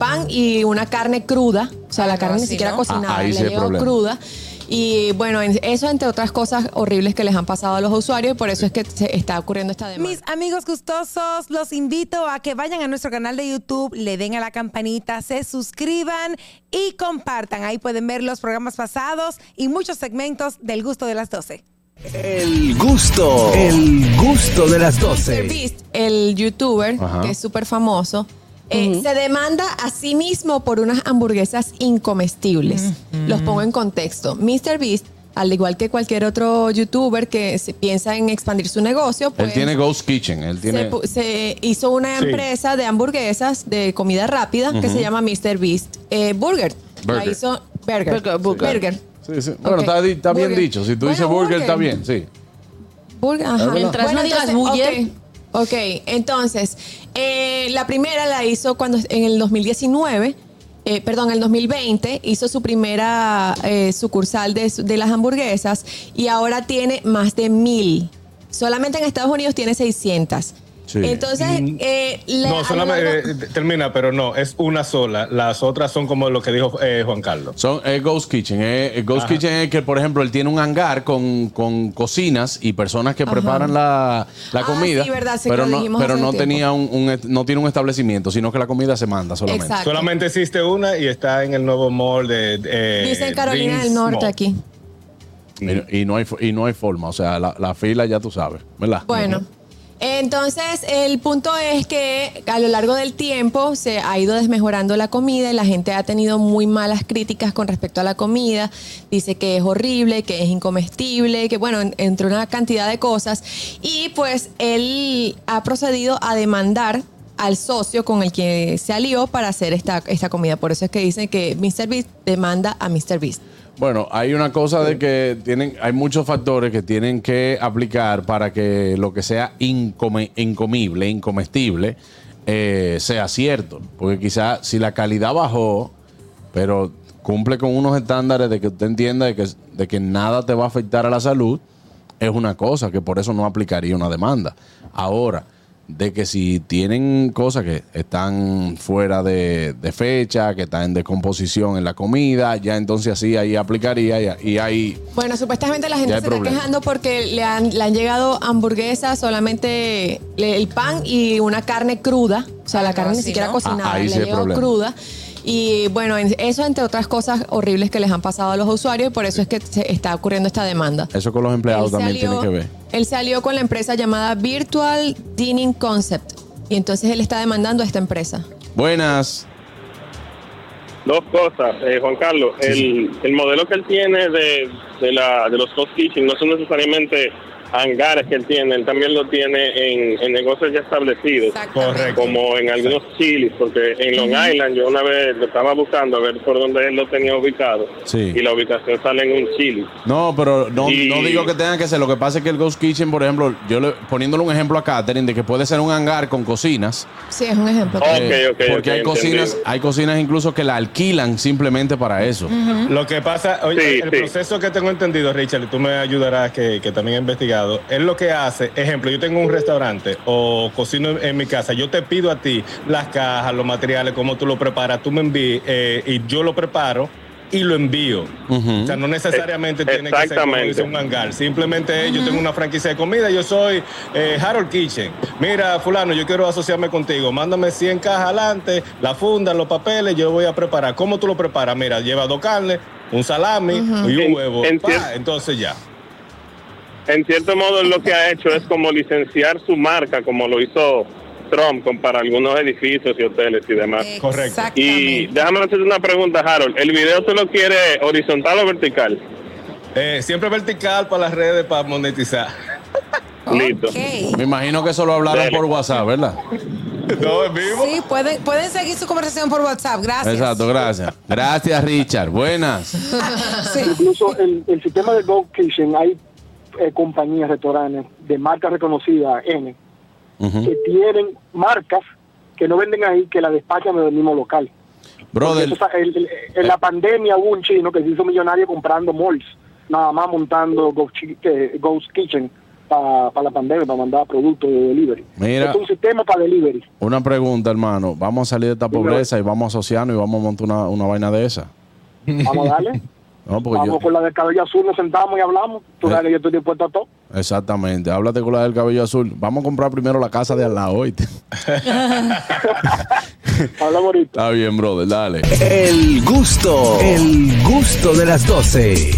pan y una carne cruda. O sea, la carne ni siquiera ¿no? cocinada, Ah, ahí le sí hay llegó problema. cruda. Y bueno, en- eso entre otras cosas horribles que les han pasado a los usuarios y por eso es que se está ocurriendo esta demanda. Mis amigos gustosos, los invito a que vayan a nuestro canal de YouTube, le den a la campanita, se suscriban y compartan. Ahí pueden ver los programas pasados y muchos segmentos del gusto de las 12. El gusto, el gusto de las 12. Beast, el youtuber, Ajá. que es súper famoso, eh, se demanda a sí mismo por unas hamburguesas incomestibles. Los pongo en contexto. Mr. Beast, al igual que cualquier otro youtuber que se piensa en expandir su negocio, pues Él tiene Ghost Kitchen. Él se, tiene. pu- se hizo una Sí. empresa de hamburguesas de comida rápida que se llama Mr. Beast eh, Burger. La Burger. hizo Burger. Burger, burger. Burger. Sí, sí. Bueno, está, bien Burger. dicho. Si tú Bueno, dices burger, burger. está bien, sí. Burger, ajá. Mientras no digas buller. ok, ok, entonces, eh, la primera la hizo cuando en el 2019, eh, perdón, en el 2020, hizo su primera eh, sucursal de, de las hamburguesas y ahora tiene más de mil. Solamente en Estados Unidos tiene 600. Sí. Entonces, eh, No, solamente largo- eh, termina, pero no, es una sola. Las otras son como lo que dijo eh, Juan Carlos. Son es Ghost Kitchen. eh, Ghost Ajá. Kitchen es que, por ejemplo, él tiene un hangar con, con cocinas y personas que preparan la, la Ah, comida. sí, verdad, sí pero no, dijimos pero no tenía un, no tiene un establecimiento, sino que la comida se manda solamente. Exacto. Solamente existe una y está en el nuevo mall de. eh, Dice Carolina del Norte Mall. aquí. Y, y no hay, y no hay forma. O sea, la, la fila ya tú sabes, ¿verdad? Bueno, entonces el punto es que a lo largo del tiempo se ha ido desmejorando la comida y la gente ha tenido muy malas críticas con respecto a la comida. Dice que es horrible, que es incomestible, que bueno, en- entre una cantidad de cosas. Y pues él ha procedido a demandar al socio con el que se alió para hacer esta, esta comida. Por eso es que dicen que Mr. Beast demanda a Mr. Beast. Bueno, hay una cosa de que tienen, hay muchos factores que tienen que aplicar para que lo que sea income- incomible, incomestible, eh, sea cierto. Porque quizás si la calidad bajó, pero cumple con unos estándares de que usted entienda de que, de que nada te va a afectar a la salud, es una cosa que por eso no aplicaría una demanda. Ahora, de que si tienen cosas que están fuera de, de fecha, que están en descomposición en la comida, ya entonces así ahí aplicaría y, y hay... Bueno, supuestamente la gente se está quejando porque le han, le han llegado hamburguesas, solamente le- el pan y una carne cruda. O sea, la Algo carne ni siquiera ¿no? cocinada, Ah, ahí le sí problema. cruda. Y bueno, en- eso entre otras cosas horribles que les han pasado a los usuarios y por eso es que se está ocurriendo esta demanda. Eso con los empleados Él también tiene que ver. Él se alió con la empresa llamada Virtual Dining Concept y entonces él está demandando a esta empresa. Buenas. Dos cosas, eh, Juan Carlos. el, el modelo que él tiene de, de, la, de los Ghost Kitchen no son necesariamente hangares que él tiene, él también lo tiene en, en negocios ya establecidos, Correcto. como en algunos chilis, porque en Long Island yo una vez lo estaba buscando a ver por dónde él lo tenía ubicado Sí. y la ubicación sale en un chili. No, pero no, Y- no digo que tengan que ser. Lo que pasa es que el Ghost Kitchen, por ejemplo, yo le, poniéndole un ejemplo a Catherine de que puede ser un hangar con cocinas. Sí, es un ejemplo. Ok, eh, ok, porque hay cocinas, entendido. hay cocinas incluso que la alquilan simplemente para eso. Lo que pasa, oye, Sí, el sí. proceso que tengo entendido, Richard, y tú me ayudarás que, que también he investigado, es lo que hace, ejemplo, yo tengo un restaurante o cocino en, en mi casa, yo te pido a ti las cajas, los materiales, cómo tú lo preparas, tú me envíes eh, y yo lo preparo y lo envío. O sea, no necesariamente tiene que ser como Exactamente. dice un hangar. Simplemente yo tengo una franquicia de comida, yo soy eh, Harold Kitchen. Mira, fulano, yo quiero asociarme contigo. Mándame 100 cajas adelante, la funda, los papeles, yo voy a preparar. ¿Cómo tú lo preparas? Mira, lleva dos carnes, un salami y un En- huevo. Pa, entonces ya. En cierto modo, lo que ha hecho es como licenciar su marca, como lo hizo Trump con, para algunos edificios y hoteles y demás. Correcto. Y déjame hacerte una pregunta, Harold. ¿El video tú lo quieres horizontal o vertical? Eh, siempre vertical para las redes para monetizar. Listo. Me imagino que eso lo hablaron Dale. por WhatsApp, ¿verdad? No, en vivo. Sí, pueden, pueden seguir su conversación por WhatsApp. Gracias. Exacto, gracias. Gracias, Richard. Buenas. Sí. Incluso el, el sistema de Go Kitchen, hay eh, compañías, restaurantes de marca reconocida, N, que tienen marcas que no venden ahí, que la despachan del mismo local. Brother, Porque eso, el- el- en la pandemia hubo un chino que se hizo millonario comprando malls, nada más montando Ghost, eh, Kitchen para la pandemia, para mandar productos de delivery. Mira. Es un sistema para delivery. Una pregunta, hermano. Vamos a salir de esta pobreza y vamos a asociarnos y vamos a montar una, una vaina de esa. Vamos a darle. No, Vamos yo- con la del cabello azul, nos sentamos y hablamos. Tú Eh. sabes que yo estoy dispuesto a todo. Exactamente. Háblate con la del cabello azul. Vamos a comprar primero la casa de al lado, ¿oíste? Hablamos ahorita. Está bien, brother. Dale. El gusto, el gusto de las 12.